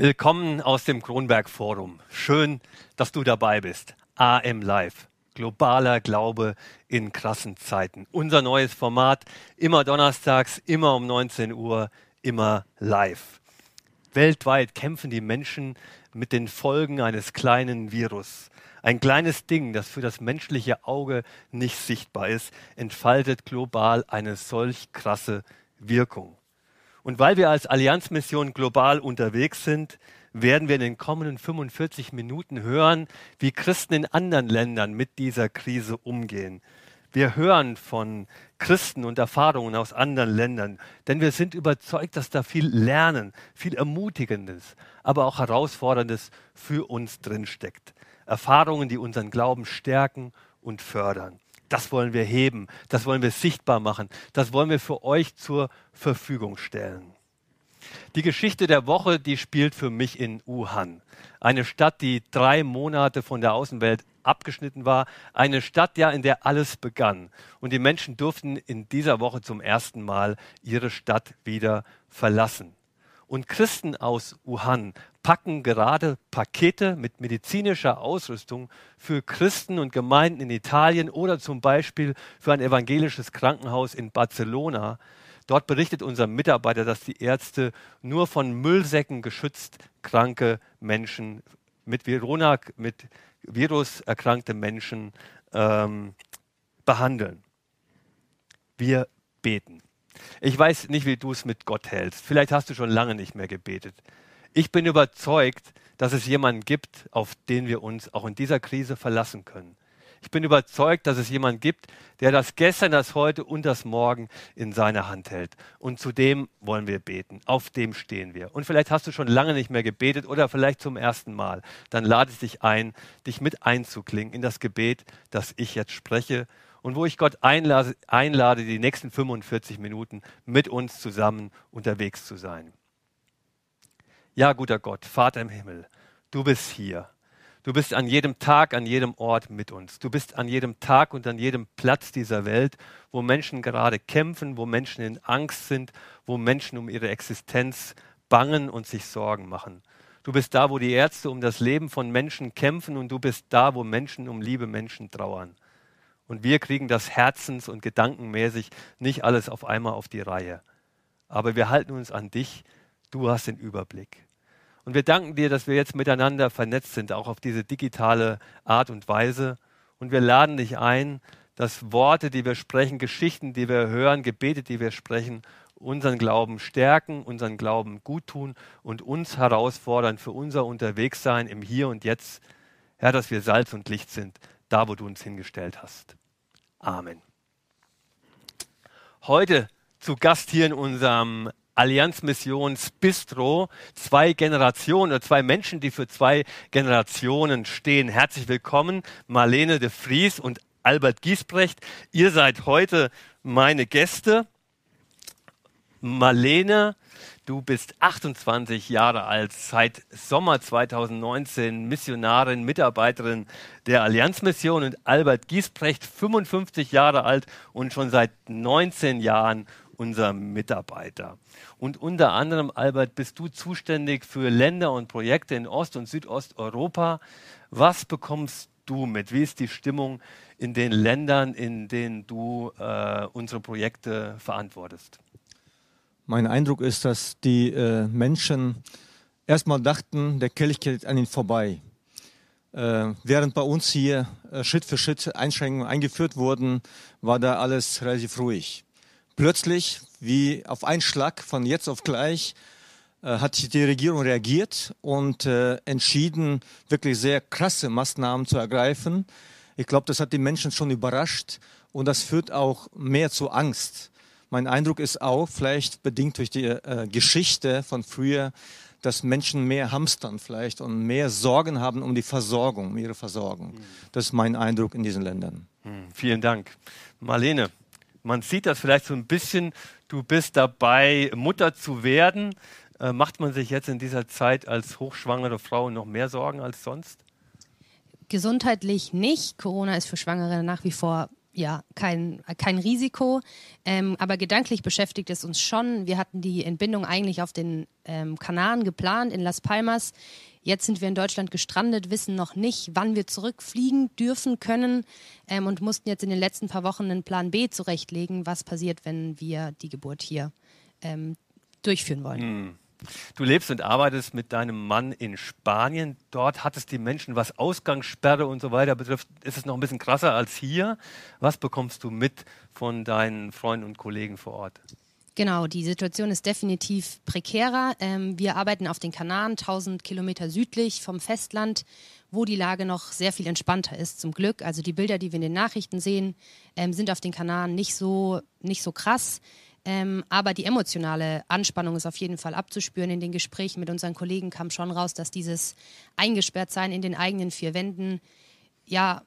Willkommen aus dem Kronberg Forum. Schön, dass du dabei bist. AM Live. Globaler Glaube in krassen Zeiten. Unser neues Format. Immer donnerstags, immer um 19 Uhr, immer live. Weltweit kämpfen die Menschen mit den Folgen eines kleinen Virus. Ein kleines Ding, das für das menschliche Auge nicht sichtbar ist, entfaltet global eine solch krasse Wirkung. Und weil wir als Allianzmission global unterwegs sind, werden wir in den kommenden 45 Minuten hören, wie Christen in anderen Ländern mit dieser Krise umgehen. Wir hören von Christen und Erfahrungen aus anderen Ländern, denn wir sind überzeugt, dass da viel Lernen, viel Ermutigendes, aber auch Herausforderndes für uns drinsteckt. Erfahrungen, die unseren Glauben stärken und fördern. Das wollen wir heben, das wollen wir sichtbar machen, das wollen wir für euch zur Verfügung stellen. Die Geschichte der Woche, die spielt für mich in Wuhan. Eine Stadt, die drei Monate von der Außenwelt abgeschnitten war. Eine Stadt, ja, in der alles begann. Und die Menschen durften in dieser Woche zum ersten Mal ihre Stadt wieder verlassen. Und Christen aus Wuhan packen gerade Pakete mit medizinischer Ausrüstung für Christen und Gemeinden in Italien oder zum Beispiel für ein evangelisches Krankenhaus in Barcelona. Dort berichtet unser Mitarbeiter, dass die Ärzte nur von Müllsäcken geschützt kranke Menschen mit Virona, mit Virus erkrankte Menschen ähm, behandeln. Wir beten. Ich weiß nicht, wie du es mit Gott hältst. Vielleicht hast du schon lange nicht mehr gebetet. Ich bin überzeugt, dass es jemanden gibt, auf den wir uns auch in dieser Krise verlassen können. Ich bin überzeugt, dass es jemanden gibt, der das gestern, das heute und das morgen in seiner Hand hält. Und zu dem wollen wir beten. Auf dem stehen wir. Und vielleicht hast du schon lange nicht mehr gebetet oder vielleicht zum ersten Mal. Dann lade ich dich ein, dich mit einzuklingen in das Gebet, das ich jetzt spreche und wo ich Gott einlade, einlade, die nächsten 45 Minuten mit uns zusammen unterwegs zu sein. Ja, guter Gott, Vater im Himmel, du bist hier. Du bist an jedem Tag, an jedem Ort mit uns. Du bist an jedem Tag und an jedem Platz dieser Welt, wo Menschen gerade kämpfen, wo Menschen in Angst sind, wo Menschen um ihre Existenz bangen und sich Sorgen machen. Du bist da, wo die Ärzte um das Leben von Menschen kämpfen und du bist da, wo Menschen um liebe Menschen trauern. Und wir kriegen das herzens- und gedankenmäßig nicht alles auf einmal auf die Reihe. Aber wir halten uns an dich. Du hast den Überblick. Und wir danken dir, dass wir jetzt miteinander vernetzt sind, auch auf diese digitale Art und Weise. Und wir laden dich ein, dass Worte, die wir sprechen, Geschichten, die wir hören, Gebete, die wir sprechen, unseren Glauben stärken, unseren Glauben gut tun und uns herausfordern für unser Unterwegssein im Hier und Jetzt. Herr, dass wir Salz und Licht sind, da wo du uns hingestellt hast. Amen. Heute zu Gast hier in unserem Allianz Missions Bistro zwei Generationen oder zwei Menschen, die für zwei Generationen stehen. Herzlich willkommen, Marlene de Vries und Albert Giesbrecht. Ihr seid heute meine Gäste. Marlene Du bist 28 Jahre alt, seit Sommer 2019 Missionarin, Mitarbeiterin der Allianzmission und Albert Giesbrecht, 55 Jahre alt und schon seit 19 Jahren unser Mitarbeiter. Und unter anderem, Albert, bist du zuständig für Länder und Projekte in Ost- und Südosteuropa. Was bekommst du mit? Wie ist die Stimmung in den Ländern, in denen du äh, unsere Projekte verantwortest? Mein Eindruck ist, dass die äh, Menschen erstmal dachten, der Kelch geht an ihnen vorbei. Äh, während bei uns hier äh, Schritt für Schritt Einschränkungen eingeführt wurden, war da alles relativ ruhig. Plötzlich, wie auf einen Schlag von jetzt auf gleich, äh, hat die Regierung reagiert und äh, entschieden, wirklich sehr krasse Maßnahmen zu ergreifen. Ich glaube, das hat die Menschen schon überrascht und das führt auch mehr zu Angst. Mein Eindruck ist auch, vielleicht bedingt durch die äh, Geschichte von früher, dass Menschen mehr hamstern vielleicht und mehr Sorgen haben um die Versorgung, um ihre Versorgung. Mhm. Das ist mein Eindruck in diesen Ländern. Mhm. Vielen Dank. Marlene, man sieht das vielleicht so ein bisschen, du bist dabei, Mutter zu werden. Äh, macht man sich jetzt in dieser Zeit als hochschwangere Frau noch mehr Sorgen als sonst? Gesundheitlich nicht. Corona ist für Schwangere nach wie vor ja, kein, kein Risiko. Ähm, aber gedanklich beschäftigt es uns schon. Wir hatten die Entbindung eigentlich auf den ähm, Kanaren geplant in Las Palmas. Jetzt sind wir in Deutschland gestrandet, wissen noch nicht, wann wir zurückfliegen dürfen können ähm, und mussten jetzt in den letzten paar Wochen einen Plan B zurechtlegen, was passiert, wenn wir die Geburt hier ähm, durchführen wollen. Hm. Du lebst und arbeitest mit deinem Mann in Spanien. Dort hat es die Menschen, was Ausgangssperre und so weiter betrifft, ist es noch ein bisschen krasser als hier. Was bekommst du mit von deinen Freunden und Kollegen vor Ort? Genau, die Situation ist definitiv prekärer. Ähm, wir arbeiten auf den Kanaren, 1000 Kilometer südlich vom Festland, wo die Lage noch sehr viel entspannter ist, zum Glück. Also die Bilder, die wir in den Nachrichten sehen, ähm, sind auf den Kanaren nicht so, nicht so krass. Ähm, aber die emotionale Anspannung ist auf jeden Fall abzuspüren. In den Gesprächen mit unseren Kollegen kam schon raus, dass dieses Eingesperrtsein in den eigenen vier Wänden ja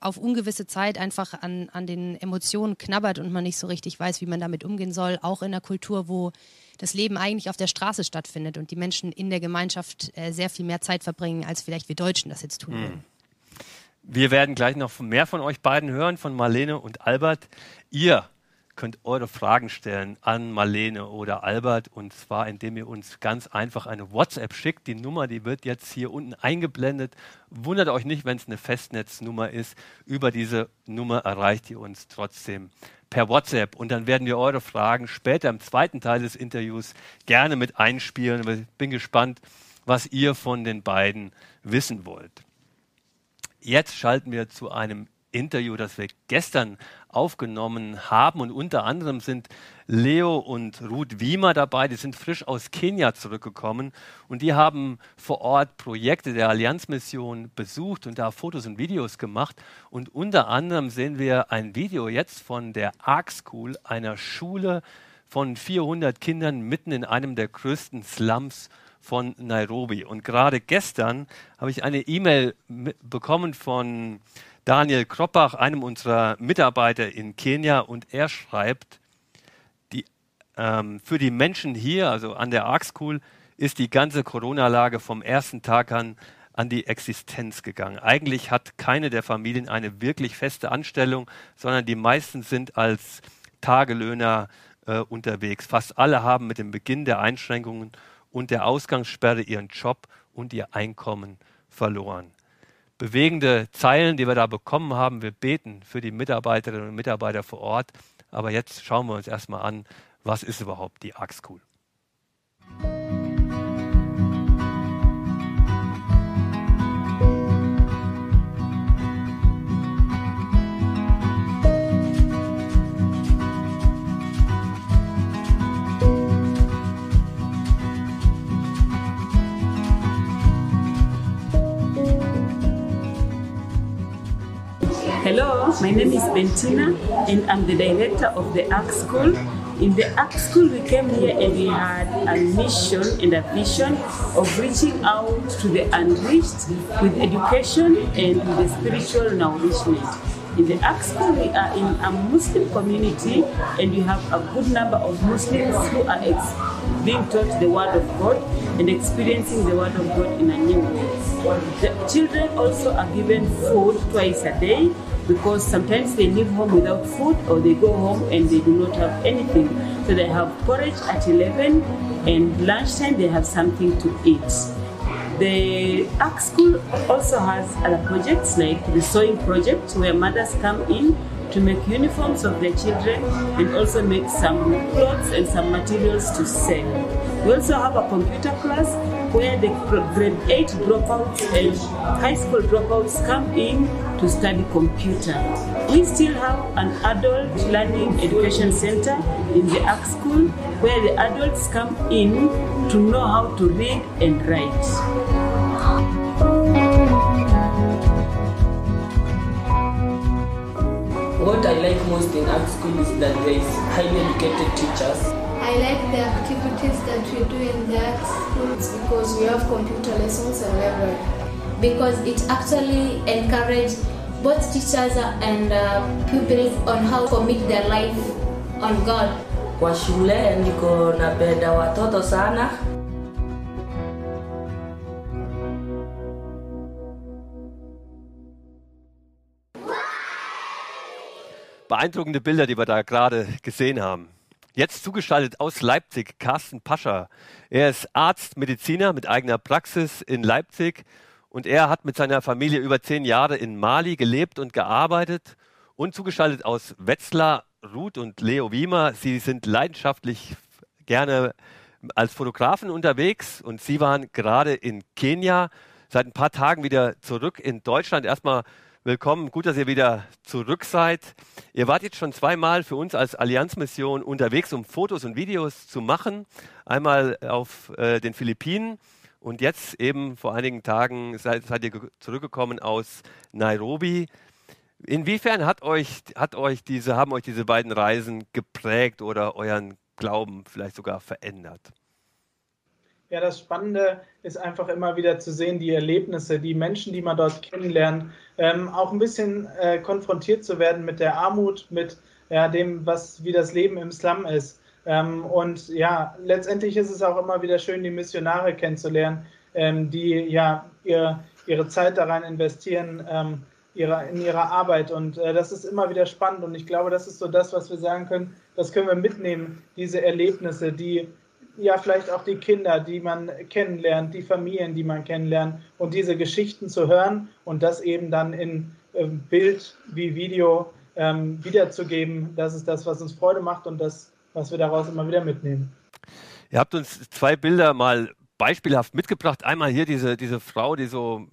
auf ungewisse Zeit einfach an, an den Emotionen knabbert und man nicht so richtig weiß, wie man damit umgehen soll. Auch in einer Kultur, wo das Leben eigentlich auf der Straße stattfindet und die Menschen in der Gemeinschaft äh, sehr viel mehr Zeit verbringen, als vielleicht wir Deutschen das jetzt tun mhm. Wir werden gleich noch mehr von euch beiden hören, von Marlene und Albert. Ihr könnt eure Fragen stellen an Marlene oder Albert und zwar indem ihr uns ganz einfach eine WhatsApp schickt. Die Nummer, die wird jetzt hier unten eingeblendet. Wundert euch nicht, wenn es eine Festnetznummer ist. Über diese Nummer erreicht ihr uns trotzdem per WhatsApp und dann werden wir eure Fragen später im zweiten Teil des Interviews gerne mit einspielen. Ich bin gespannt, was ihr von den beiden wissen wollt. Jetzt schalten wir zu einem Interview, das wir gestern aufgenommen haben. Und unter anderem sind Leo und Ruth Wiemer dabei, die sind frisch aus Kenia zurückgekommen und die haben vor Ort Projekte der Allianzmission besucht und da Fotos und Videos gemacht. Und unter anderem sehen wir ein Video jetzt von der Ark School, einer Schule von 400 Kindern mitten in einem der größten Slums von Nairobi. Und gerade gestern habe ich eine E-Mail bekommen von Daniel Kroppach, einem unserer Mitarbeiter in Kenia, und er schreibt, die, ähm, für die Menschen hier, also an der Ark School, ist die ganze Corona-Lage vom ersten Tag an an die Existenz gegangen. Eigentlich hat keine der Familien eine wirklich feste Anstellung, sondern die meisten sind als Tagelöhner äh, unterwegs. Fast alle haben mit dem Beginn der Einschränkungen und der Ausgangssperre ihren Job und ihr Einkommen verloren bewegende Zeilen, die wir da bekommen haben. Wir beten für die Mitarbeiterinnen und Mitarbeiter vor Ort. Aber jetzt schauen wir uns erstmal an, was ist überhaupt die ARC my name is Bentina and I'm the director of the ARC School. In the ARC School, we came here and we had a mission and a vision of reaching out to the unreached with education and with spiritual nourishment. In the ARC School, we are in a Muslim community and we have a good number of Muslims who are being taught the Word of God and experiencing the Word of God in a new way. The children also are given food twice a day because sometimes they leave home without food or they go home and they do not have anything. So they have porridge at 11 and lunchtime they have something to eat. The ARC School also has other projects like the sewing project where mothers come in to make uniforms of their children and also make some clothes and some materials to sell. We also have a computer class where the grade 8 dropouts and high school dropouts come in to study computer. We still have an adult learning education center in the ARC school where the adults come in to know how to read and write. What I like most in art school is that there is highly educated teachers I like the activities that we do in the schools because we have computer lessons and library. Because it actually encourages both teachers and uh, pupils on how to commit their life on God. Kwa shule niko napenda watoto sana Beeindruckende Bilder, die wir da gerade gesehen haben. Jetzt zugeschaltet aus Leipzig, Carsten Pascher. Er ist Arzt, Mediziner mit eigener Praxis in Leipzig und er hat mit seiner Familie über zehn Jahre in Mali gelebt und gearbeitet. Und zugeschaltet aus Wetzlar, Ruth und Leo Wiemer. Sie sind leidenschaftlich gerne als Fotografen unterwegs und Sie waren gerade in Kenia, seit ein paar Tagen wieder zurück in Deutschland. Erstmal willkommen, gut, dass ihr wieder zurück seid. Ihr wart jetzt schon zweimal für uns als Allianzmission unterwegs, um Fotos und Videos zu machen. Einmal auf äh, den Philippinen und jetzt eben vor einigen Tagen seid, seid ihr zurückgekommen aus Nairobi. Inwiefern hat euch, hat euch diese, haben euch diese beiden Reisen geprägt oder euren Glauben vielleicht sogar verändert? Ja, das Spannende ist einfach immer wieder zu sehen, die Erlebnisse, die Menschen, die man dort kennenlernt, ähm, auch ein bisschen äh, konfrontiert zu werden mit der Armut, mit ja, dem, was wie das Leben im Slum ist. Ähm, und ja, letztendlich ist es auch immer wieder schön, die Missionare kennenzulernen, ähm, die ja ihr, ihre Zeit daran investieren, ähm, ihrer, in ihrer Arbeit. Und äh, das ist immer wieder spannend. Und ich glaube, das ist so das, was wir sagen können, das können wir mitnehmen, diese Erlebnisse, die ja vielleicht auch die Kinder, die man kennenlernt, die Familien, die man kennenlernt und diese Geschichten zu hören und das eben dann in ähm, Bild wie Video ähm, wiederzugeben, das ist das, was uns Freude macht und das, was wir daraus immer wieder mitnehmen. Ihr habt uns zwei Bilder mal beispielhaft mitgebracht. Einmal hier diese, diese Frau, die so,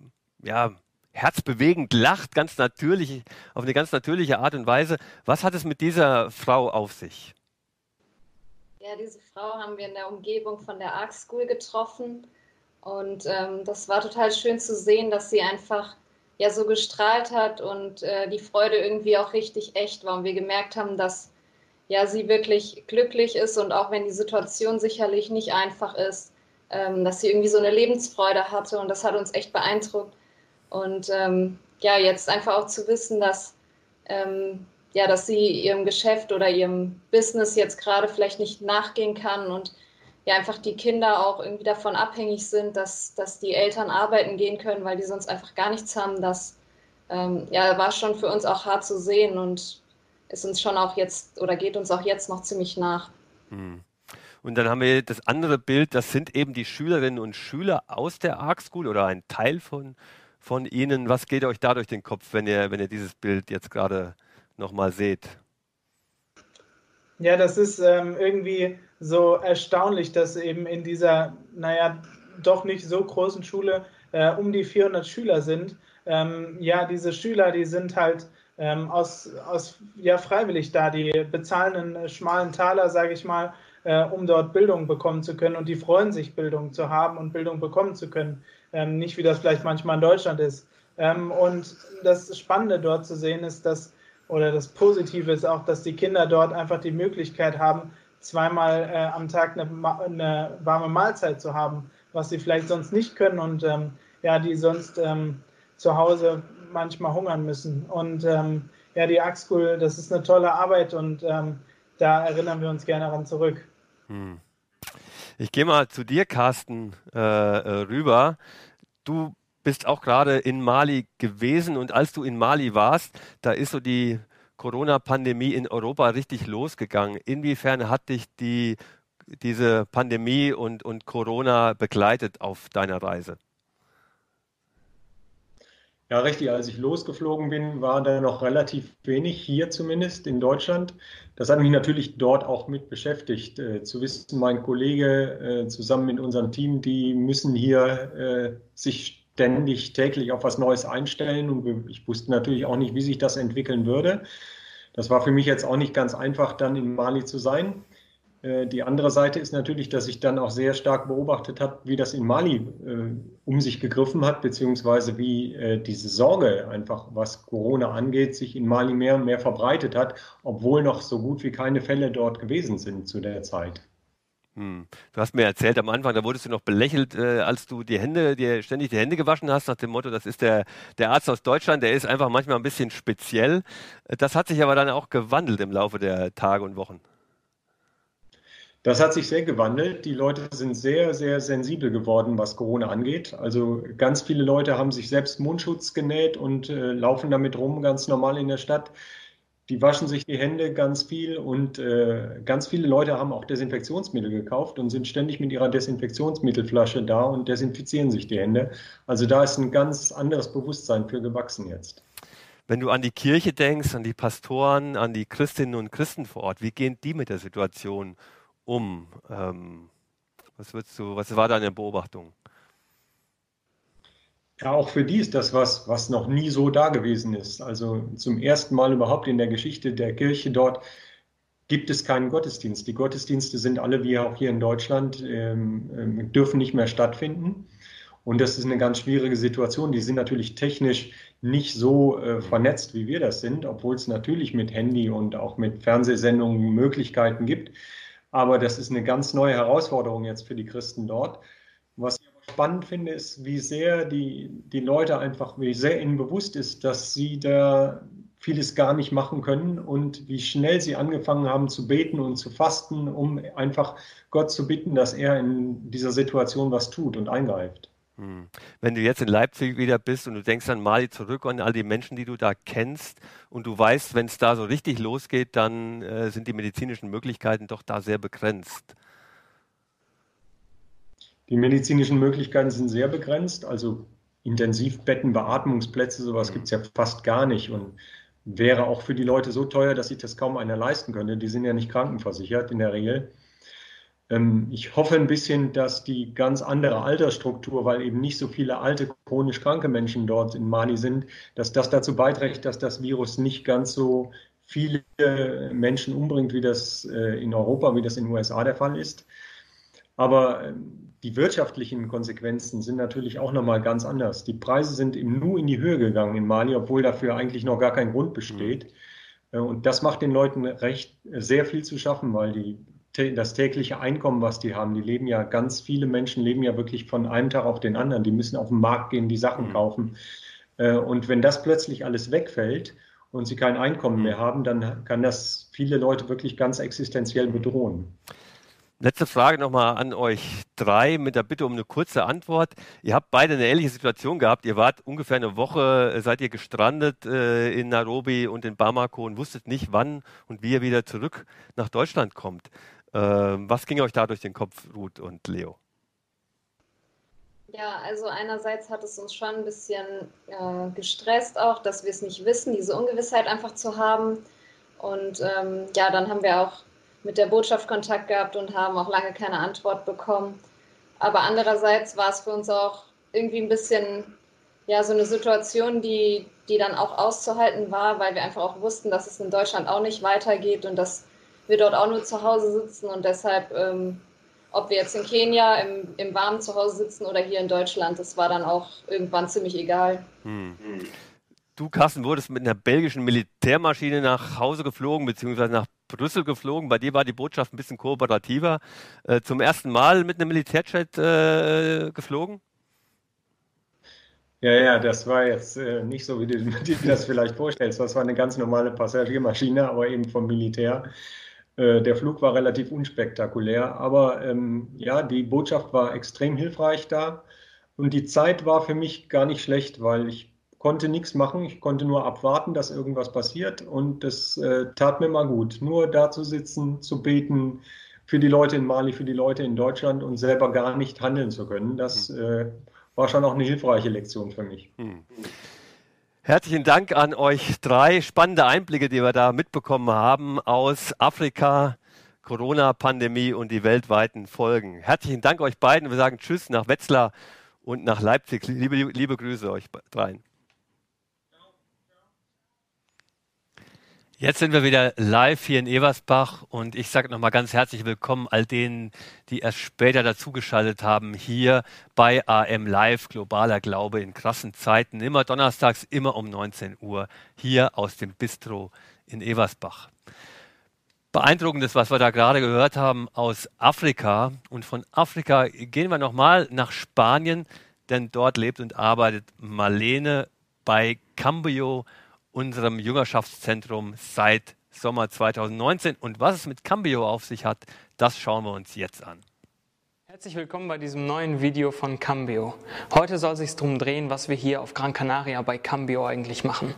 ja, herzbewegend lacht, ganz natürlich, auf eine ganz natürliche Art und Weise. Was hat es mit dieser Frau auf sich? Ja, diese Frau haben wir in der Umgebung von der Arc School getroffen. Und ähm, das war total schön zu sehen, dass sie einfach ja so gestrahlt hat und äh, die Freude irgendwie auch richtig echt war. Und wir gemerkt haben, dass ja sie wirklich glücklich ist und auch wenn die Situation sicherlich nicht einfach ist, ähm, dass sie irgendwie so eine Lebensfreude hatte und das hat uns echt beeindruckt. Und ähm, ja, jetzt einfach auch zu wissen, dass ähm, ja, dass sie ihrem Geschäft oder ihrem Business jetzt gerade vielleicht nicht nachgehen kann und ja einfach die Kinder auch irgendwie davon abhängig sind, dass, dass die Eltern arbeiten gehen können, weil die sonst einfach gar nichts haben. Das ähm, ja, war schon für uns auch hart zu sehen und ist uns schon auch jetzt oder geht uns auch jetzt noch ziemlich nach. Hm. Und dann haben wir das andere Bild, das sind eben die Schülerinnen und Schüler aus der Arc School oder ein Teil von, von ihnen. Was geht euch da durch den Kopf, wenn ihr, wenn ihr dieses Bild jetzt gerade nochmal seht? Ja, das ist ähm, irgendwie so erstaunlich, dass eben in dieser, naja, doch nicht so großen Schule äh, um die 400 Schüler sind. Ähm, ja, diese Schüler, die sind halt ähm, aus, aus, ja, freiwillig da, die bezahlen einen schmalen Taler, sage ich mal, äh, um dort Bildung bekommen zu können und die freuen sich, Bildung zu haben und Bildung bekommen zu können. Ähm, nicht wie das vielleicht manchmal in Deutschland ist. Ähm, und das Spannende dort zu sehen ist, dass oder das Positive ist auch, dass die Kinder dort einfach die Möglichkeit haben, zweimal äh, am Tag eine, eine, warme Mahlzeit zu haben, was sie vielleicht sonst nicht können und ähm, ja, die sonst ähm, zu Hause manchmal hungern müssen. Und ähm, ja, die Arc School, das ist eine tolle Arbeit und ähm, da erinnern wir uns gerne daran zurück. Hm. Ich gehe mal zu dir, Carsten, äh, äh, rüber. Du bist auch gerade in Mali gewesen und als du in Mali warst, da ist so die Corona-Pandemie in Europa richtig losgegangen. Inwiefern hat dich die, diese Pandemie und, und Corona begleitet auf deiner Reise? Ja, richtig. Als ich losgeflogen bin, war da noch relativ wenig, hier zumindest in Deutschland. Das hat mich natürlich dort auch mit beschäftigt. Äh, zu wissen, mein Kollege äh, zusammen mit unserem Team, die müssen hier äh, sich ständig täglich auf was Neues einstellen und ich wusste natürlich auch nicht, wie sich das entwickeln würde. Das war für mich jetzt auch nicht ganz einfach, dann in Mali zu sein. Äh, die andere Seite ist natürlich, dass ich dann auch sehr stark beobachtet habe, wie das in Mali äh, um sich gegriffen hat, beziehungsweise wie äh, diese Sorge einfach, was Corona angeht, sich in Mali mehr und mehr verbreitet hat, obwohl noch so gut wie keine Fälle dort gewesen sind zu der Zeit. Hm. Du hast mir erzählt am Anfang, da wurdest du noch belächelt, äh, als du die Hände, dir ständig die Hände gewaschen hast, nach dem Motto, das ist der, der Arzt aus Deutschland, der ist einfach manchmal ein bisschen speziell. Das hat sich aber dann auch gewandelt im Laufe der Tage und Wochen. Das hat sich sehr gewandelt. Die Leute sind sehr, sehr sensibel geworden, was Corona angeht. Also ganz viele Leute haben sich selbst Mundschutz genäht und äh, laufen damit rum, ganz normal in der Stadt. Die waschen sich die Hände ganz viel und äh, ganz viele Leute haben auch Desinfektionsmittel gekauft und sind ständig mit ihrer Desinfektionsmittelflasche da und desinfizieren sich die Hände. Also da ist ein ganz anderes Bewusstsein für gewachsen jetzt. Wenn du an die Kirche denkst, an die Pastoren, an die Christinnen und Christen vor Ort, wie gehen die mit der Situation um? Ähm, was, du, was war deine Beobachtung? Ja, auch für die ist das was, was noch nie so da gewesen ist. Also zum ersten Mal überhaupt in der Geschichte der Kirche dort gibt es keinen Gottesdienst. Die Gottesdienste sind alle wie auch hier in Deutschland, ähm, ähm, dürfen nicht mehr stattfinden. Und das ist eine ganz schwierige Situation. Die sind natürlich technisch nicht so äh, vernetzt, wie wir das sind, obwohl es natürlich mit Handy und auch mit Fernsehsendungen Möglichkeiten gibt. Aber das ist eine ganz neue Herausforderung jetzt für die Christen dort. Spannend finde, ist, wie sehr die, die Leute einfach, wie sehr ihnen bewusst ist, dass sie da vieles gar nicht machen können und wie schnell sie angefangen haben zu beten und zu fasten, um einfach Gott zu bitten, dass er in dieser Situation was tut und eingreift. Hm. Wenn du jetzt in Leipzig wieder bist und du denkst an Mali zurück und all die Menschen, die du da kennst und du weißt, wenn es da so richtig losgeht, dann äh, sind die medizinischen Möglichkeiten doch da sehr begrenzt. Die medizinischen Möglichkeiten sind sehr begrenzt. Also Intensivbetten, Beatmungsplätze, sowas gibt es ja fast gar nicht und wäre auch für die Leute so teuer, dass sich das kaum einer leisten könnte. Die sind ja nicht krankenversichert in der Regel. Ähm, ich hoffe ein bisschen, dass die ganz andere Altersstruktur, weil eben nicht so viele alte, chronisch kranke Menschen dort in Mali sind, dass das dazu beiträgt, dass das Virus nicht ganz so viele Menschen umbringt, wie das äh, in Europa, wie das in den USA der Fall ist. Aber ähm, die wirtschaftlichen Konsequenzen sind natürlich auch nochmal ganz anders. Die Preise sind im Nu in die Höhe gegangen in Mali, obwohl dafür eigentlich noch gar kein Grund besteht. Mhm. Und das macht den Leuten recht sehr viel zu schaffen, weil die, das tägliche Einkommen, was die haben, die leben ja, ganz viele Menschen leben ja wirklich von einem Tag auf den anderen. Die müssen auf den Markt gehen, die Sachen mhm. kaufen. Äh, und wenn das plötzlich alles wegfällt und sie kein Einkommen mhm. mehr haben, dann kann das viele Leute wirklich ganz existenziell bedrohen. Letzte Frage nochmal an euch drei mit der Bitte um eine kurze Antwort. Ihr habt beide eine ähnliche Situation gehabt. Ihr wart ungefähr eine Woche, äh, seid ihr gestrandet äh, in Nairobi und in Bamako und wusstet nicht, wann und wie ihr wieder zurück nach Deutschland kommt. Äh, was ging euch da durch den Kopf, Ruth und Leo? Ja, also einerseits hat es uns schon ein bisschen äh, gestresst auch, dass wir es nicht wissen, diese Ungewissheit einfach zu haben. Und ähm, ja, dann haben wir auch mit der Botschaft Kontakt gehabt und haben auch lange keine Antwort bekommen. Aber andererseits war es für uns auch irgendwie ein bisschen ja, so eine Situation, die, die dann auch auszuhalten war, weil wir einfach auch wussten, dass es in Deutschland auch nicht weitergeht und dass wir dort auch nur zu Hause sitzen und deshalb, ähm, ob wir jetzt in Kenia im, im warmen Zuhause sitzen oder hier in Deutschland, das war dann auch irgendwann ziemlich egal. Hm. Du, Carsten, wurdest mit einer belgischen Militärmaschine nach Hause geflogen, beziehungsweise nach Brüssel geflogen. Bei dir war die Botschaft ein bisschen kooperativer. Äh, zum ersten Mal mit einem Militärjet äh, geflogen? Ja, ja, das war jetzt äh, nicht so, wie du dir das vielleicht vorstellst. Das war eine ganz normale Passagiermaschine, aber eben vom Militär. Äh, der Flug war relativ unspektakulär, aber ähm, ja, die Botschaft war extrem hilfreich da. Und die Zeit war für mich gar nicht schlecht, weil ich konnte nichts machen, ich konnte nur abwarten, dass irgendwas passiert und das äh, tat mir mal gut. Nur da zu sitzen, zu beten für die Leute in Mali, für die Leute in Deutschland und selber gar nicht handeln zu können, das hm. äh, war schon auch eine hilfreiche Lektion für mich. Hm. Herzlichen Dank an euch drei. Spannende Einblicke, die wir da mitbekommen haben aus Afrika, Corona-Pandemie und die weltweiten Folgen. Herzlichen Dank euch beiden. Wir sagen Tschüss nach Wetzlar und nach Leipzig. Liebe, liebe Grüße euch dreien. Jetzt sind wir wieder live hier in Eversbach und ich sage nochmal ganz herzlich willkommen all denen, die erst später dazugeschaltet haben, hier bei AM Live, globaler Glaube in krassen Zeiten, immer donnerstags, immer um 19 Uhr, hier aus dem Bistro in Eversbach. Beeindruckendes, was wir da gerade gehört haben aus Afrika. Und von Afrika gehen wir nochmal nach Spanien, denn dort lebt und arbeitet Marlene bei Cambio unserem Jüngerschaftszentrum seit Sommer 2019. Und was es mit Cambio auf sich hat, das schauen wir uns jetzt an. Herzlich willkommen bei diesem neuen Video von Cambio. Heute soll es sich darum drehen, was wir hier auf Gran Canaria bei Cambio eigentlich machen.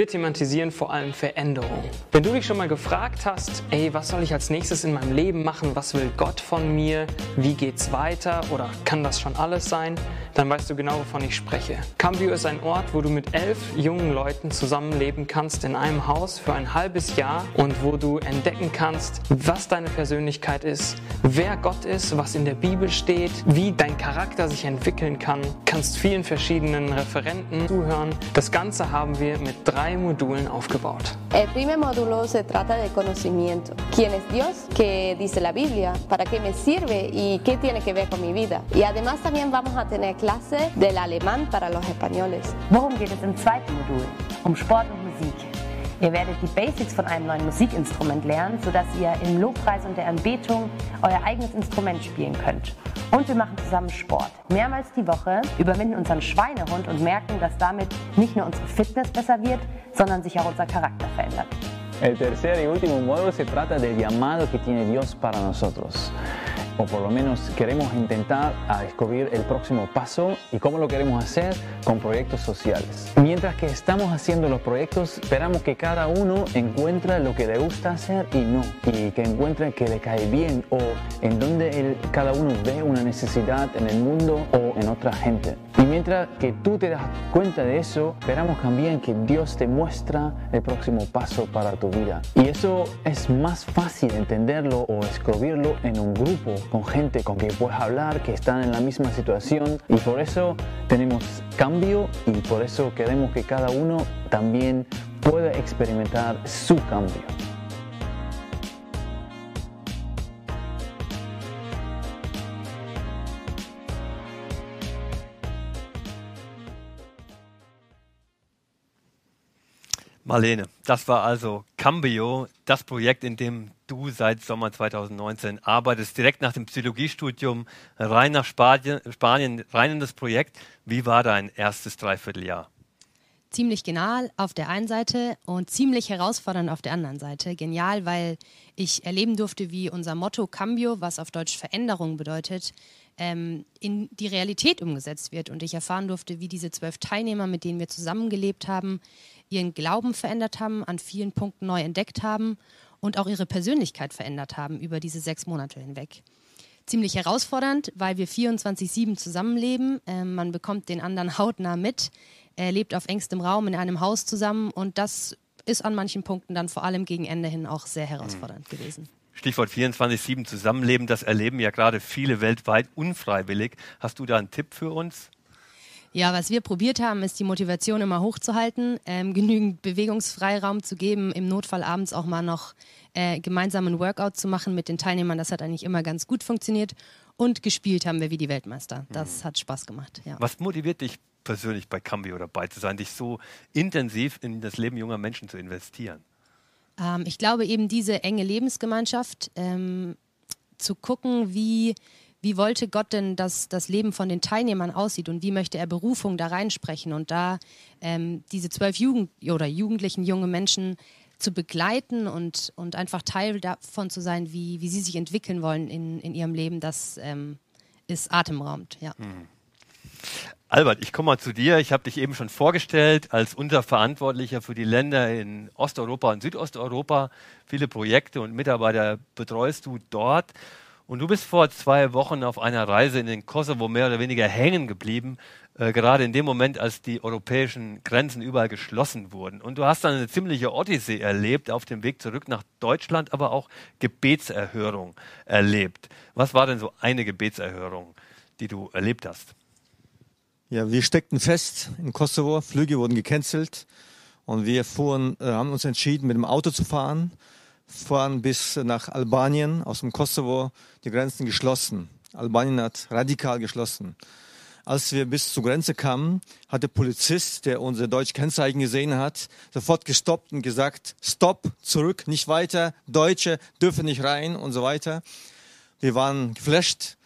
Wir thematisieren vor allem Veränderung. Wenn du dich schon mal gefragt hast, ey, was soll ich als nächstes in meinem Leben machen? Was will Gott von mir? Wie geht's weiter? Oder kann das schon alles sein? Dann weißt du genau, wovon ich spreche. Cambio ist ein Ort, wo du mit elf jungen Leuten zusammenleben kannst in einem Haus für ein halbes Jahr und wo du entdecken kannst, was deine Persönlichkeit ist, wer Gott ist, was in der Bibel steht, wie dein Charakter sich entwickeln kann. Kannst vielen verschiedenen Referenten zuhören. Das Ganze haben wir mit drei Modulen aufgebaut. El primer módulo se trata de conocimiento. ¿Quién es Dios? ¿Qué dice la Biblia? ¿Para qué me sirve? ¿Y qué tiene que ver con mi vida? Y además también vamos a tener clase del alemán para los españoles. Worum geht es im zweiten Modul? Um Sport und Musik. Ihr werdet die Basics von einem neuen Musikinstrument lernen, sodass ihr im Lobpreis und der Anbetung euer eigenes Instrument spielen könnt. Und wir machen zusammen Sport. Mehrmals die Woche überwinden unseren Schweinehund und merken, dass damit nicht nur unsere Fitness besser wird, sondern sich auch unser Charakter verändert. El tercer y último módulo se trata del llamado que tiene Dios para nosotros. O por lo menos queremos intentar a descubrir el próximo paso y cómo lo queremos hacer con proyectos sociales. Mientras que estamos haciendo los proyectos, esperamos que cada uno encuentre lo que le gusta hacer y no, y que encuentre que le cae bien o en donde cada uno ve una necesidad en el mundo o en otra gente. Y mientras que tú te das cuenta de eso, esperamos también que Dios te muestra el próximo paso para tu vida. Y eso es más fácil entenderlo o escribirlo en un grupo con gente con quien puedes hablar, que están en la misma situación y por eso tenemos cambio y por eso queremos que cada uno también pueda experimentar su cambio. Marlene, das war also Cambio, das Projekt, in dem du seit Sommer 2019 arbeitest, direkt nach dem Psychologiestudium, rein nach Spanien, Spanien, rein in das Projekt. Wie war dein erstes Dreivierteljahr? Ziemlich genial auf der einen Seite und ziemlich herausfordernd auf der anderen Seite. Genial, weil ich erleben durfte, wie unser Motto Cambio, was auf Deutsch Veränderung bedeutet, ähm, in die Realität umgesetzt wird. Und ich erfahren durfte, wie diese zwölf Teilnehmer, mit denen wir zusammengelebt haben, ihren Glauben verändert haben, an vielen Punkten neu entdeckt haben und auch ihre Persönlichkeit verändert haben über diese sechs Monate hinweg. Ziemlich herausfordernd, weil wir 24-7 zusammenleben. Ähm, man bekommt den anderen hautnah mit. Er lebt auf engstem Raum in einem Haus zusammen und das ist an manchen Punkten dann vor allem gegen Ende hin auch sehr herausfordernd mhm. gewesen. Stichwort 24-7 Zusammenleben, das erleben ja gerade viele weltweit unfreiwillig. Hast du da einen Tipp für uns? Ja, was wir probiert haben, ist die Motivation immer hochzuhalten, ähm, genügend Bewegungsfreiraum zu geben, im Notfall abends auch mal noch äh, gemeinsam einen Workout zu machen mit den Teilnehmern. Das hat eigentlich immer ganz gut funktioniert. Und gespielt haben wir wie die Weltmeister. Das mhm. hat Spaß gemacht. Ja. Was motiviert dich persönlich bei Cambio dabei zu sein, dich so intensiv in das Leben junger Menschen zu investieren? Ähm, ich glaube eben diese enge Lebensgemeinschaft, ähm, zu gucken, wie wie wollte Gott denn, dass das Leben von den Teilnehmern aussieht und wie möchte er Berufung da reinsprechen und da ähm, diese zwölf Jugend oder jugendlichen junge Menschen zu begleiten und, und einfach Teil davon zu sein, wie, wie sie sich entwickeln wollen in, in ihrem Leben, das ähm, ist atemraumend. Ja. Hm. Albert, ich komme mal zu dir. Ich habe dich eben schon vorgestellt als unser Verantwortlicher für die Länder in Osteuropa und Südosteuropa. Viele Projekte und Mitarbeiter betreust du dort. Und du bist vor zwei Wochen auf einer Reise in den Kosovo mehr oder weniger hängen geblieben, äh, gerade in dem Moment, als die europäischen Grenzen überall geschlossen wurden. Und du hast dann eine ziemliche Odyssee erlebt auf dem Weg zurück nach Deutschland, aber auch Gebetserhörung erlebt. Was war denn so eine Gebetserhörung, die du erlebt hast? Ja, wir steckten fest in Kosovo, Flüge wurden gecancelt und wir fuhren, äh, haben uns entschieden, mit dem Auto zu fahren fahren bis nach Albanien, aus dem Kosovo, die Grenzen geschlossen. Albanien hat radikal geschlossen. Als wir bis zur Grenze kamen, hat der Polizist, der unsere deutsche Kennzeichen gesehen hat, sofort gestoppt und gesagt, stopp, zurück, nicht weiter, Deutsche dürfen nicht rein und so weiter. Wir waren geflasht.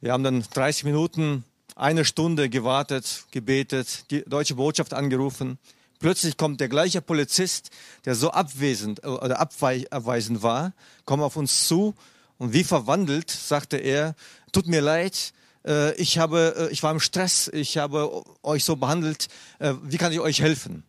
Wir haben dann 30 Minuten, eine Stunde gewartet, gebetet, die deutsche Botschaft angerufen. Plötzlich kommt der gleiche Polizist, der so abwesend äh, oder abweisend war, kommt auf uns zu und wie verwandelt sagte er, tut mir leid, äh, ich habe, äh, ich war im Stress, ich habe euch so behandelt, wie kann ich euch helfen?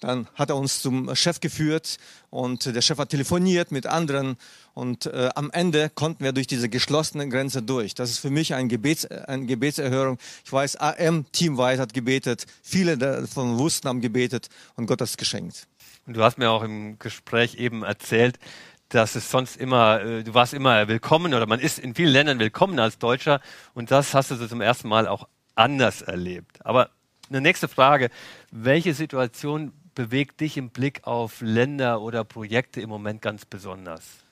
Dann hat er uns zum Chef geführt und der Chef hat telefoniert mit anderen und äh, am Ende konnten wir durch diese geschlossene Grenze durch. Das ist für mich ein Gebets, eine Gebetserhörung. Ich weiß, AM teamweit hat gebetet, viele davon wussten, haben gebetet und Gott hat es geschenkt. Und du hast mir auch im Gespräch eben erzählt, dass es sonst immer, äh, du warst immer willkommen oder man ist in vielen Ländern willkommen als Deutscher und das hast du so zum ersten Mal auch anders erlebt. Aber eine nächste Frage, welche Situation bewegt dich im Blick auf Länder oder Projekte im Moment ganz besonders?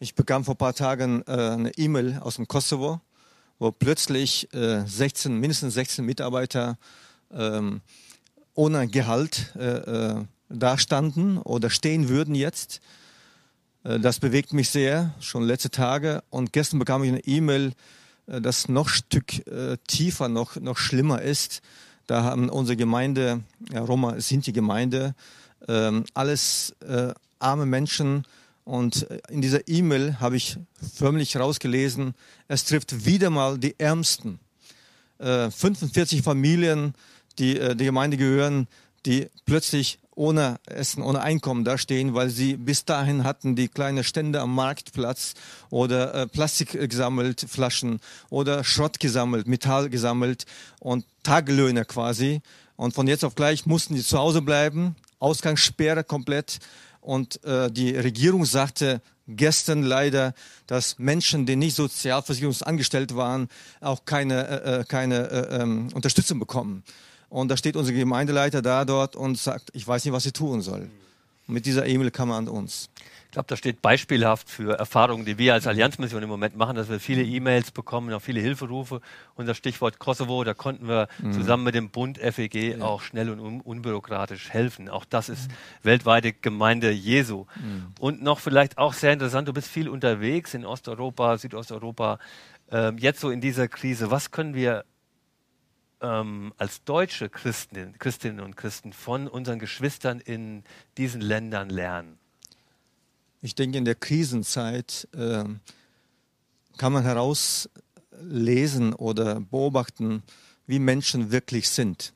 Ich bekam vor ein paar Tagen äh, eine E-Mail aus dem Kosovo, wo plötzlich äh, 16, mindestens 16 Mitarbeiter ähm, ohne Gehalt äh, äh, dastanden oder stehen würden jetzt. Äh, das bewegt mich sehr, schon letzte Tage. Und gestern bekam ich eine E-Mail, äh, das noch ein Stück äh, tiefer, noch, noch schlimmer ist. Da haben unsere Gemeinde, ja, Roma sind die Gemeinde, ähm, alles arme Menschen. Und in dieser E-Mail habe ich förmlich rausgelesen, es trifft wieder mal die Ärmsten. Äh, 45 Familien, die äh, der Gemeinde gehören, die plötzlich ohne Essen, ohne Einkommen dastehen, weil sie bis dahin hatten die kleine Stände am Marktplatz oder äh, Plastik gesammelt, Flaschen oder Schrott gesammelt, Metall gesammelt und Tagelöhne quasi. Und von jetzt auf gleich mussten die zu Hause bleiben, Ausgangssperre komplett. Und äh, die Regierung sagte gestern leider, dass Menschen, die nicht sozialversicherungsangestellt waren, auch keine, äh, äh keine äh, ähm, Unterstützung bekommen. Und da steht unser Gemeindeleiter da dort und sagt, ich weiß nicht, was ich tun soll. Und mit dieser E-Mail kam er an uns. Ich glaube, das steht beispielhaft für Erfahrungen, die wir als Allianzmission im Moment machen, dass wir viele E-Mails bekommen, auch viele Hilferufe. Und das Stichwort Kosovo, da konnten wir mhm. zusammen mit dem Bund FEG ja. auch schnell und un unbürokratisch helfen. Auch das ist mhm. weltweite Gemeinde Jesu. Mhm. Und noch vielleicht auch sehr interessant, du bist viel unterwegs in Osteuropa, Südosteuropa. Ähm, jetzt so in dieser Krise, was können wir ähm, als deutsche Christinnen, Christinnen und Christen von unseren Geschwistern in diesen Ländern lernen? Ich denke, in der Krisenzeit äh, kann man herauslesen oder beobachten, wie Menschen wirklich sind.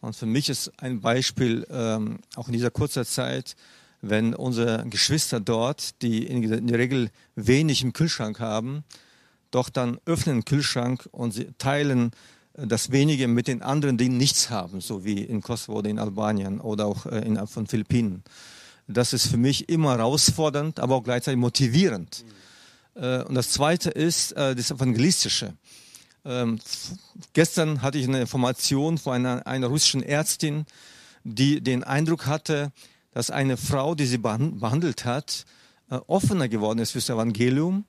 Und für mich ist ein Beispiel, ähm, auch in dieser kurzen Zeit, wenn unsere Geschwister dort, die in der Regel wenig im Kühlschrank haben, doch dann öffnen den Kühlschrank und teilen das wenige mit den anderen, die nichts haben, so wie in Kosovo oder in Albanien oder auch äh, in von Philippinen. Das ist für mich immer herausfordernd, aber auch gleichzeitig motivierend. Mhm. Und das Zweite ist äh, das Evangelistische. Ähm, gestern hatte ich eine Information von einer, einer russischen Ärztin, die den Eindruck hatte, dass eine Frau, die sie behandelt hat, offener geworden ist fürs Evangelium.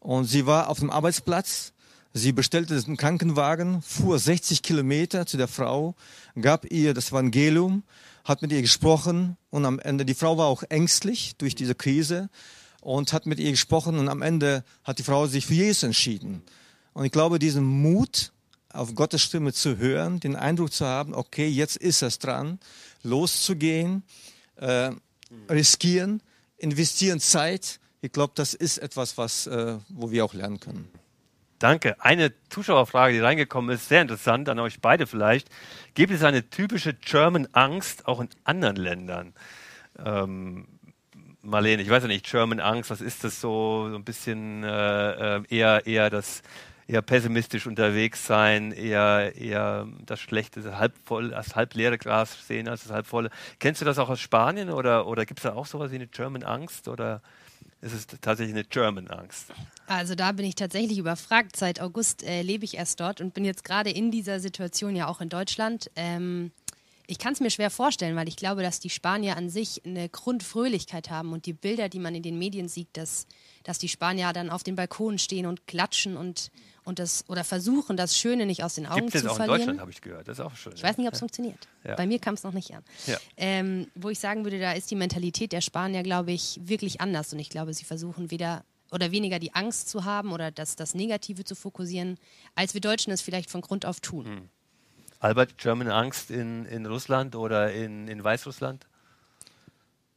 Und sie war auf dem Arbeitsplatz Sie bestellte einen Krankenwagen, fuhr 60 Kilometer zu der Frau, gab ihr das Evangelium, hat mit ihr gesprochen und am Ende, die Frau war auch ängstlich durch diese Krise und hat mit ihr gesprochen und am Ende hat die Frau sich für Jesus entschieden. Und ich glaube, diesen Mut, auf Gottes Stimme zu hören, den Eindruck zu haben, okay, jetzt ist es dran, loszugehen, äh, riskieren, investieren Zeit. Ich glaube, das ist etwas, was, äh, wo wir auch lernen können. Danke. Eine Zuschauerfrage, die reingekommen ist, sehr interessant, an euch beide vielleicht. Gibt es eine typische German Angst auch in anderen Ländern? Ähm, Marlene, ich weiß ja nicht, German Angst, was ist das so? So ein bisschen äh, äh eher, eher das eher pessimistisch unterwegs sein, eher, eher das Schlechte, das halb voll, das halb leere Glas sehen als das halb volle. Kennst du das auch aus Spanien oder, oder gibt es da auch sowas wie eine German Angst oder ist es tatsächlich eine German Angst? Also da bin ich tatsächlich überfragt. Seit August äh, lebe ich erst dort und bin jetzt gerade in dieser Situation ja auch in Deutschland. Ähm, ich kann es mir schwer vorstellen, weil ich glaube, dass die Spanier an sich eine Grundfröhlichkeit haben und die Bilder, die man in den Medien sieht, dass, dass die Spanier dann auf den Balkonen stehen und klatschen und, und das oder versuchen, das Schöne nicht aus den Augen Gibt's zu verlieren. Gibt es auch in Deutschland, habe ich gehört. Das ist auch schön. Ich weiß nicht, ob es ja. funktioniert. Ja. Bei mir kam es noch nicht an. Ja. Ähm, wo ich sagen würde, da ist die Mentalität der Spanier, glaube ich, wirklich anders und ich glaube, sie versuchen weder oder weniger die Angst zu haben oder das, das Negative zu fokussieren, als wir Deutschen es vielleicht von Grund auf tun. Hm. Albert, German Angst in, in Russland oder in, in Weißrussland?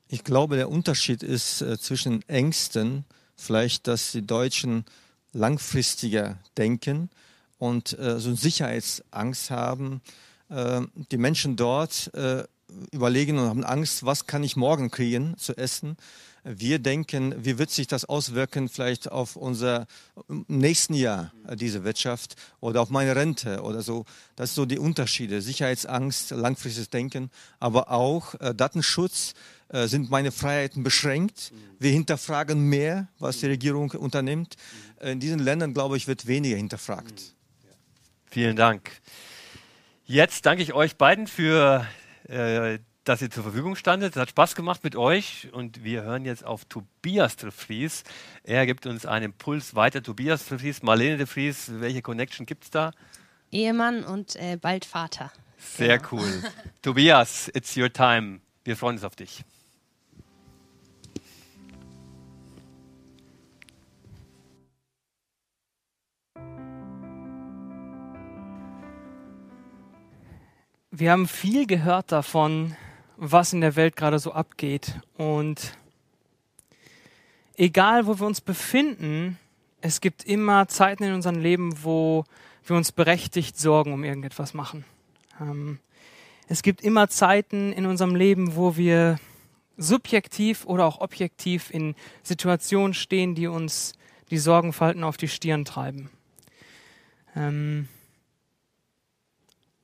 Ich glaube, der Unterschied ist äh, zwischen Ängsten, vielleicht, dass die Deutschen langfristiger denken und äh, so eine Sicherheitsangst haben. Äh, die Menschen dort äh, überlegen und haben Angst, was kann ich morgen kriegen zu essen. Wir denken, wie wird sich das auswirken vielleicht auf unser nächsten Jahr, äh, diese Wirtschaft oder auf meine Rente oder so. Das sind so die Unterschiede. Sicherheitsangst, langfristiges Denken, aber auch äh, Datenschutz. Äh, sind meine Freiheiten beschränkt? Wir hinterfragen mehr, was die Regierung unternimmt. In diesen Ländern, glaube ich, wird weniger hinterfragt. Vielen Dank. Jetzt danke ich euch beiden für äh, dass ihr zur Verfügung standet. Es hat Spaß gemacht mit euch und wir hören jetzt auf Tobias de Vries. Er gibt uns einen Impuls weiter. Tobias de Vries, Marlene de Vries, welche Connection gibt es da? Ehemann und äh, bald Vater. Sehr genau. cool. Tobias, it's your time. Wir freuen uns auf dich. Wir haben viel gehört davon, was in der Welt gerade so abgeht. Und egal, wo wir uns befinden, es gibt immer Zeiten in unserem Leben, wo wir uns berechtigt Sorgen um irgendetwas machen. Ähm, es gibt immer Zeiten in unserem Leben, wo wir subjektiv oder auch objektiv in Situationen stehen, die uns die Sorgenfalten auf die Stirn treiben. Ähm,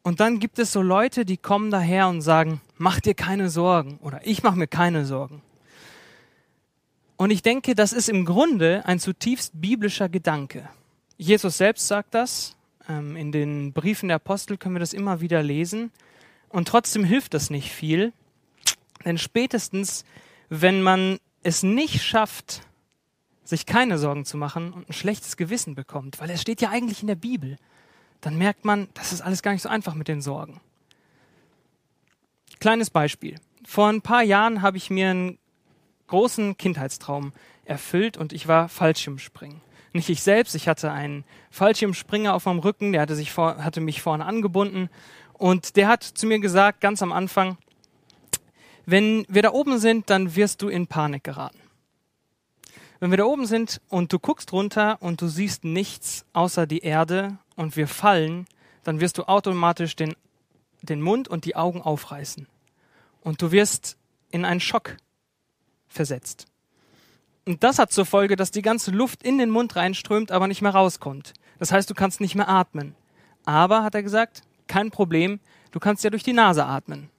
und dann gibt es so Leute, die kommen daher und sagen, mach dir keine Sorgen oder ich mache mir keine Sorgen. Und ich denke, das ist im Grunde ein zutiefst biblischer Gedanke. Jesus selbst sagt das. Ähm, in den Briefen der Apostel können wir das immer wieder lesen. Und trotzdem hilft das nicht viel. Denn spätestens, wenn man es nicht schafft, sich keine Sorgen zu machen und ein schlechtes Gewissen bekommt, weil es steht ja eigentlich in der Bibel, dann merkt man, das ist alles gar nicht so einfach mit den Sorgen. Kleines Beispiel. Vor ein paar Jahren habe ich mir einen großen Kindheitstraum erfüllt und ich war Fallschirmspringen. Nicht ich selbst, ich hatte einen Fallschirmspringer auf meinem Rücken, der hatte, sich vor, hatte mich vorne angebunden und der hat zu mir gesagt, ganz am Anfang, wenn wir da oben sind, dann wirst du in Panik geraten. Wenn wir da oben sind und du guckst runter und du siehst nichts außer die Erde und wir fallen, dann wirst du automatisch den, den Mund und die Augen aufreißen. Und du wirst in einen Schock versetzt. Und das hat zur Folge, dass die ganze Luft in den Mund reinströmt, aber nicht mehr rauskommt. Das heißt, du kannst nicht mehr atmen. Aber, hat er gesagt, kein Problem, du kannst ja durch die Nase atmen.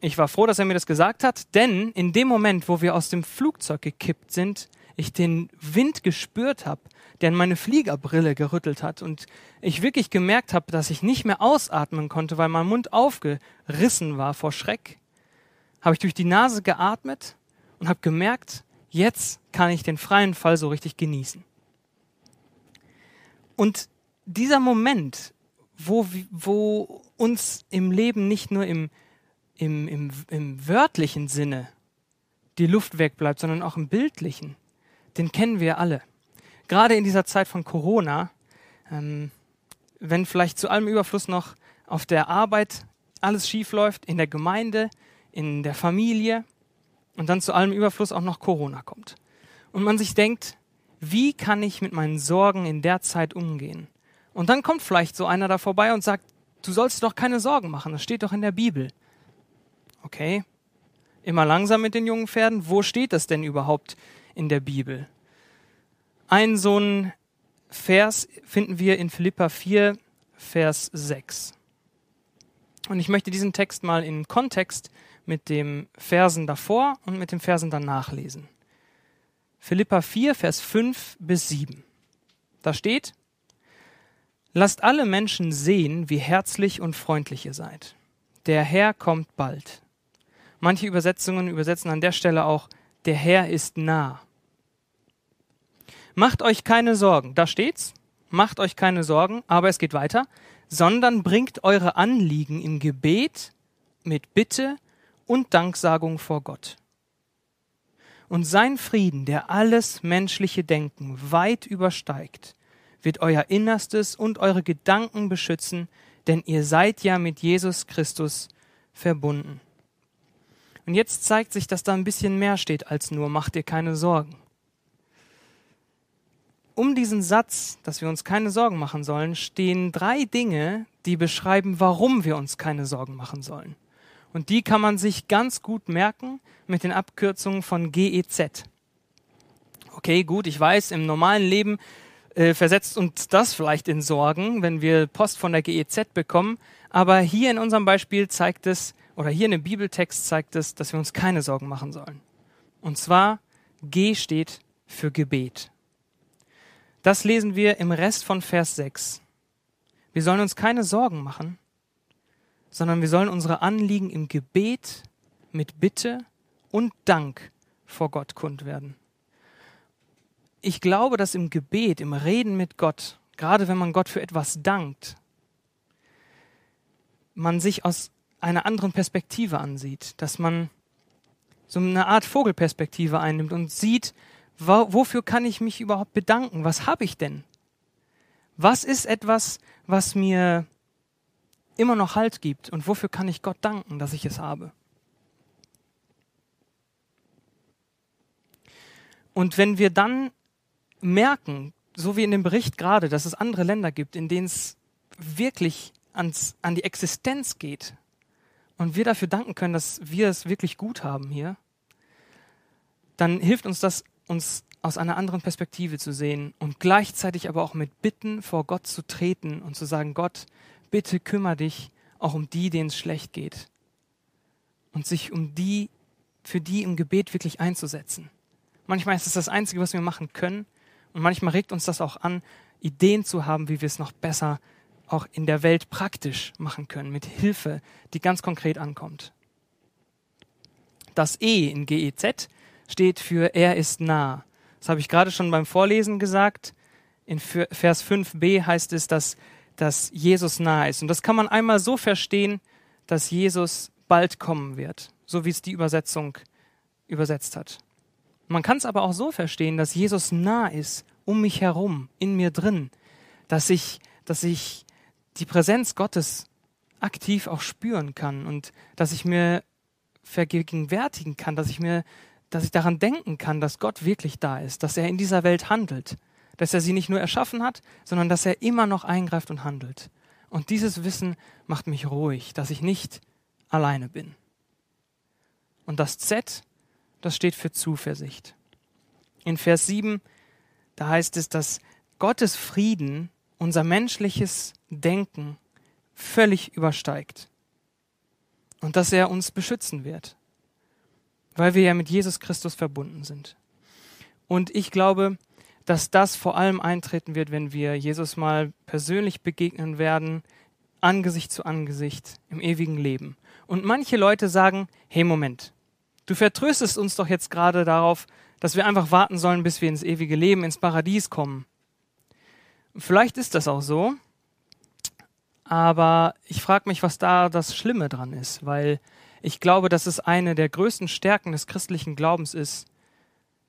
Ich war froh, dass er mir das gesagt hat, denn in dem Moment, wo wir aus dem Flugzeug gekippt sind, ich den Wind gespürt habe, der an meine Fliegerbrille gerüttelt hat und ich wirklich gemerkt habe, dass ich nicht mehr ausatmen konnte, weil mein Mund aufgerissen war vor Schreck, habe ich durch die Nase geatmet und habe gemerkt, jetzt kann ich den freien Fall so richtig genießen. Und dieser Moment, wo, wo uns im Leben nicht nur im, im, im, im wörtlichen Sinne die Luft wegbleibt, sondern auch im bildlichen, den kennen wir alle. Gerade in dieser Zeit von Corona, ähm, wenn vielleicht zu allem Überfluss noch auf der Arbeit alles schief läuft, in der Gemeinde, in der Familie und dann zu allem Überfluss auch noch Corona kommt. Und man sich denkt, wie kann ich mit meinen Sorgen in der Zeit umgehen? Und dann kommt vielleicht so einer da vorbei und sagt, du sollst doch keine Sorgen machen, das steht doch in der Bibel. Okay, immer langsam mit den jungen Pferden, wo steht das denn überhaupt in der Bibel. Ein so ein Vers finden wir in Philippa 4, Vers 6. Und ich möchte diesen Text mal in Kontext mit dem Versen davor und mit dem Versen danach lesen. Philippa 4, Vers 5 bis 7. Da steht, Lasst alle Menschen sehen, wie herzlich und freundlich ihr seid. Der Herr kommt bald. Manche Übersetzungen übersetzen an der Stelle auch, der Herr ist nah. Macht euch keine Sorgen, da steht's. Macht euch keine Sorgen, aber es geht weiter, sondern bringt eure Anliegen im Gebet mit Bitte und Danksagung vor Gott. Und sein Frieden, der alles menschliche Denken weit übersteigt, wird euer Innerstes und eure Gedanken beschützen, denn ihr seid ja mit Jesus Christus verbunden. Und jetzt zeigt sich, dass da ein bisschen mehr steht als nur macht dir keine Sorgen um diesen Satz, dass wir uns keine Sorgen machen sollen, stehen drei Dinge, die beschreiben, warum wir uns keine Sorgen machen sollen. Und die kann man sich ganz gut merken mit den Abkürzungen von GEZ. Okay, gut, ich weiß, im normalen Leben äh, versetzt uns das vielleicht in Sorgen, wenn wir Post von der GEZ bekommen. Aber hier in unserem Beispiel zeigt es, oder hier in dem Bibeltext zeigt es, dass wir uns keine Sorgen machen sollen. Und zwar G steht für Gebet. Das lesen wir im Rest von Vers 6. Wir sollen uns keine Sorgen machen, sondern wir sollen unsere Anliegen im Gebet mit Bitte und Dank vor Gott kund werden. Ich glaube, dass im Gebet, im Reden mit Gott, gerade wenn man Gott für etwas dankt, man sich aus einer anderen Perspektive ansieht, dass man so eine Art Vogelperspektive einnimmt und sieht, wofür kann ich mich überhaupt bedanken? Was habe ich denn? Was ist etwas, was mir immer noch Halt gibt und wofür kann ich Gott danken, dass ich es habe? Und wenn wir dann merken, so wie in dem Bericht gerade, dass es andere Länder gibt, in denen es wirklich ans, an die Existenz geht und wir dafür danken können, dass wir es wirklich gut haben hier, dann hilft uns das, uns aus einer anderen Perspektive zu sehen und gleichzeitig aber auch mit Bitten vor Gott zu treten und zu sagen, Gott, bitte kümmere dich auch um die, denen es schlecht geht. Und sich um die, für die im Gebet wirklich einzusetzen. Manchmal ist es das Einzige, was wir machen können. Und manchmal regt uns das auch an, Ideen zu haben, wie wir es noch besser auch in der Welt praktisch machen können, mit Hilfe, die ganz konkret ankommt. Das E in GEZ steht für Er ist nah. Das habe ich gerade schon beim Vorlesen gesagt. In Vers 5b heißt es, dass, dass Jesus nah ist. Und das kann man einmal so verstehen, dass Jesus bald kommen wird, so wie es die Übersetzung übersetzt hat. Man kann es aber auch so verstehen, dass Jesus nah ist, um mich herum, in mir drin, dass ich, dass ich die Präsenz Gottes aktiv auch spüren kann und dass ich mir vergegenwärtigen kann, dass ich mir dass ich daran denken kann, dass Gott wirklich da ist, dass er in dieser Welt handelt, dass er sie nicht nur erschaffen hat, sondern dass er immer noch eingreift und handelt. Und dieses Wissen macht mich ruhig, dass ich nicht alleine bin. Und das Z, das steht für Zuversicht. In Vers 7, da heißt es, dass Gottes Frieden unser menschliches Denken völlig übersteigt und dass er uns beschützen wird weil wir ja mit Jesus Christus verbunden sind. Und ich glaube, dass das vor allem eintreten wird, wenn wir Jesus mal persönlich begegnen werden, Angesicht zu Angesicht im ewigen Leben. Und manche Leute sagen, hey Moment, du vertröstest uns doch jetzt gerade darauf, dass wir einfach warten sollen, bis wir ins ewige Leben, ins Paradies kommen. Vielleicht ist das auch so, aber ich frage mich, was da das Schlimme dran ist, weil ich glaube, dass es eine der größten Stärken des christlichen Glaubens ist,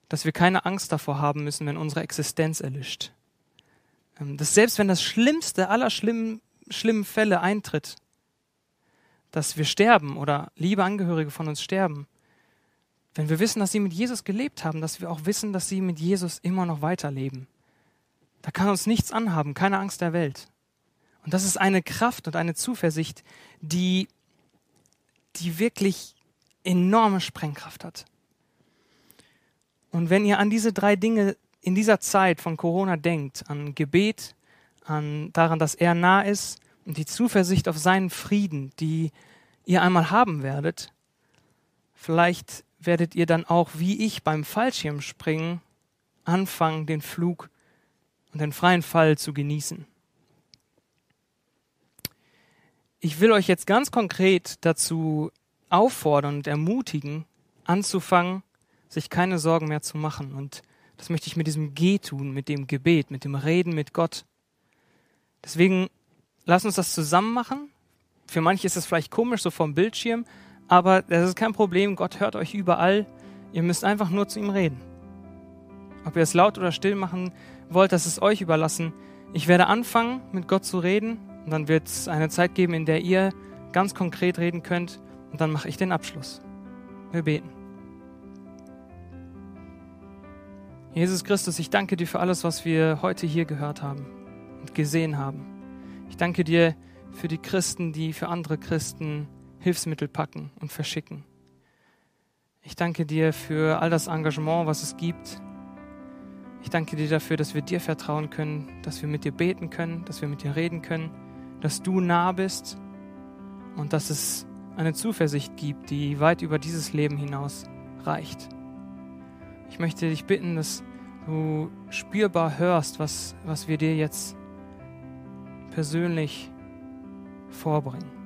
dass wir keine Angst davor haben müssen, wenn unsere Existenz erlischt. Ähm, dass selbst wenn das Schlimmste aller schlimmen, schlimmen Fälle eintritt, dass wir sterben oder liebe Angehörige von uns sterben, wenn wir wissen, dass sie mit Jesus gelebt haben, dass wir auch wissen, dass sie mit Jesus immer noch weiterleben. Da kann uns nichts anhaben, keine Angst der Welt. Und das ist eine Kraft und eine Zuversicht, die die wirklich enorme Sprengkraft hat. Und wenn ihr an diese drei Dinge in dieser Zeit von Corona denkt, an Gebet, an daran, dass er nah ist und die Zuversicht auf seinen Frieden, die ihr einmal haben werdet, vielleicht werdet ihr dann auch wie ich beim Fallschirmspringen anfangen, den Flug und den freien Fall zu genießen. Ich will euch jetzt ganz konkret dazu auffordern und ermutigen, anzufangen, sich keine Sorgen mehr zu machen. Und das möchte ich mit diesem G tun, mit dem Gebet, mit dem Reden mit Gott. Deswegen lasst uns das zusammen machen. Für manche ist es vielleicht komisch, so vom Bildschirm, aber das ist kein Problem. Gott hört euch überall. Ihr müsst einfach nur zu ihm reden. Ob ihr es laut oder still machen wollt, das ist euch überlassen. Ich werde anfangen, mit Gott zu reden und dann wird es eine Zeit geben, in der ihr ganz konkret reden könnt. Und dann mache ich den Abschluss. Wir beten. Jesus Christus, ich danke dir für alles, was wir heute hier gehört haben und gesehen haben. Ich danke dir für die Christen, die für andere Christen Hilfsmittel packen und verschicken. Ich danke dir für all das Engagement, was es gibt. Ich danke dir dafür, dass wir dir vertrauen können, dass wir mit dir beten können, dass wir mit dir reden können, dass du nah bist und dass es eine Zuversicht gibt, die weit über dieses Leben hinaus reicht. Ich möchte dich bitten, dass du spürbar hörst, was, was wir dir jetzt persönlich vorbringen.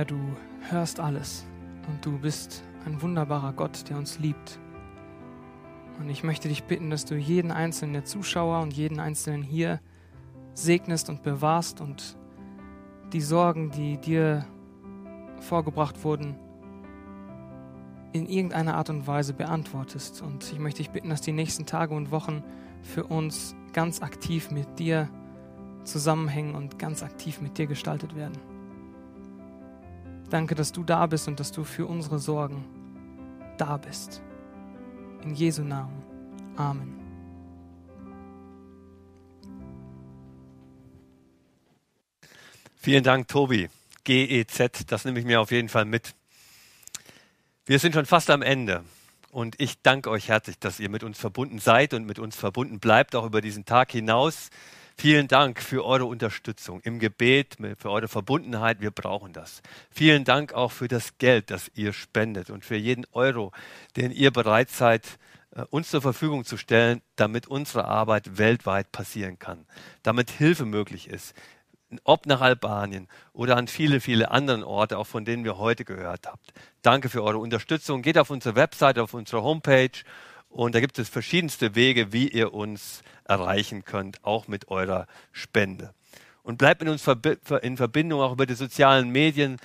Herr, du hörst alles und du bist ein wunderbarer Gott, der uns liebt. Und ich möchte dich bitten, dass du jeden einzelnen der Zuschauer und jeden einzelnen hier segnest und bewahrst und die Sorgen, die dir vorgebracht wurden, in irgendeiner Art und Weise beantwortest. Und ich möchte dich bitten, dass die nächsten Tage und Wochen für uns ganz aktiv mit dir zusammenhängen und ganz aktiv mit dir gestaltet werden. Danke, dass du da bist und dass du für unsere Sorgen da bist. In Jesu Namen. Amen. Vielen Dank, Tobi. GEZ, das nehme ich mir auf jeden Fall mit. Wir sind schon fast am Ende. Und ich danke euch herzlich, dass ihr mit uns verbunden seid und mit uns verbunden bleibt, auch über diesen Tag hinaus. Vielen Dank für eure Unterstützung im Gebet, für eure Verbundenheit. Wir brauchen das. Vielen Dank auch für das Geld, das ihr spendet und für jeden Euro, den ihr bereit seid, äh, uns zur Verfügung zu stellen, damit unsere Arbeit weltweit passieren kann, damit Hilfe möglich ist, ob nach Albanien oder an viele, viele anderen Orte, auch von denen wir heute gehört habt. Danke für eure Unterstützung. Geht auf unsere Website, auf unsere Homepage und da gibt es verschiedenste Wege, wie ihr uns erreichen könnt, auch mit eurer Spende. Und bleibt mit uns in Verbindung auch über die sozialen Medien.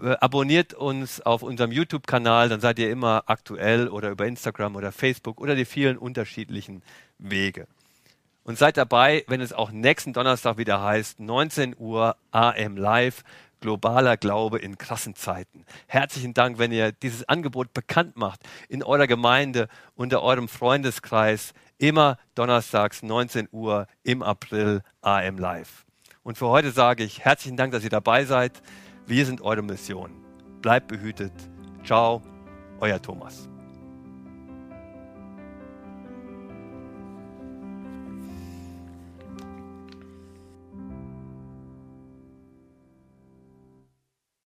Äh, abonniert uns auf unserem YouTube-Kanal, dann seid ihr immer aktuell oder über Instagram oder Facebook oder die vielen unterschiedlichen Wege. Und seid dabei, wenn es auch nächsten Donnerstag wieder heißt, 19 Uhr AM Live globaler Glaube in krassen Zeiten. Herzlichen Dank, wenn ihr dieses Angebot bekannt macht in eurer Gemeinde, unter eurem Freundeskreis, immer donnerstags 19 Uhr im April AM Live. Und für heute sage ich herzlichen Dank, dass ihr dabei seid. Wir sind eure Mission. Bleibt behütet. Ciao, euer Thomas.